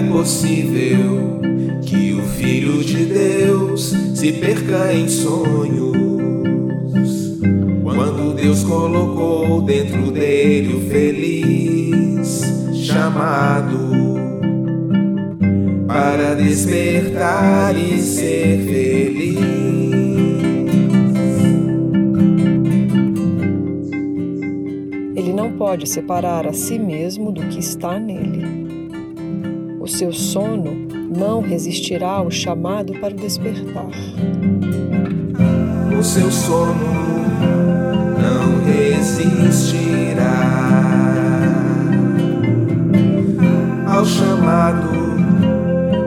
possível que o Filho de Deus se perca em sonhos. Quando Deus colocou dentro dele o feliz chamado para despertar e ser feliz. Ele não pode separar a si mesmo do que está nele. O seu sono não resistirá ao chamado para o despertar. O seu sono não resistirá ao chamado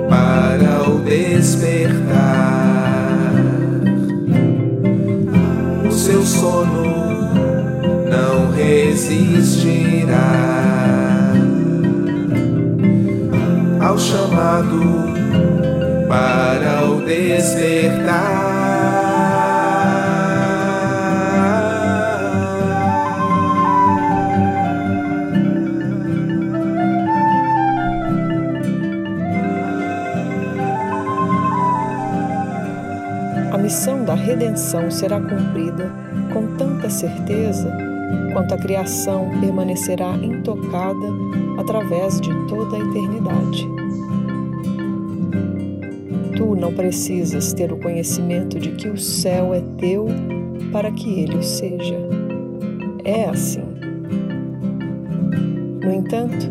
para o despertar. O seu sono não resistirá chamado para o despertar. A missão da redenção será cumprida com tanta certeza quanto a criação permanecerá intocada através de toda a eternidade. Não precisas ter o conhecimento de que o céu é teu para que ele o seja. É assim. No entanto,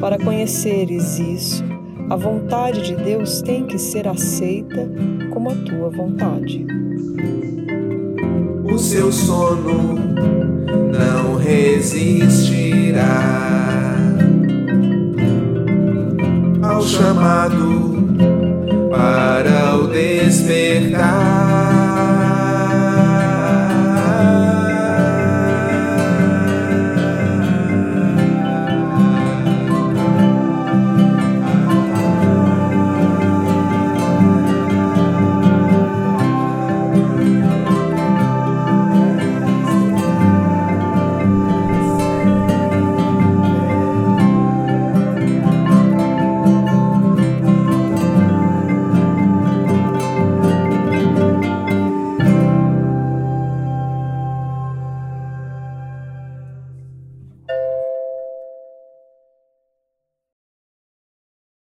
para conheceres isso, a vontade de Deus tem que ser aceita como a tua vontade. O seu sono não resistirá ao chamado para o despertar.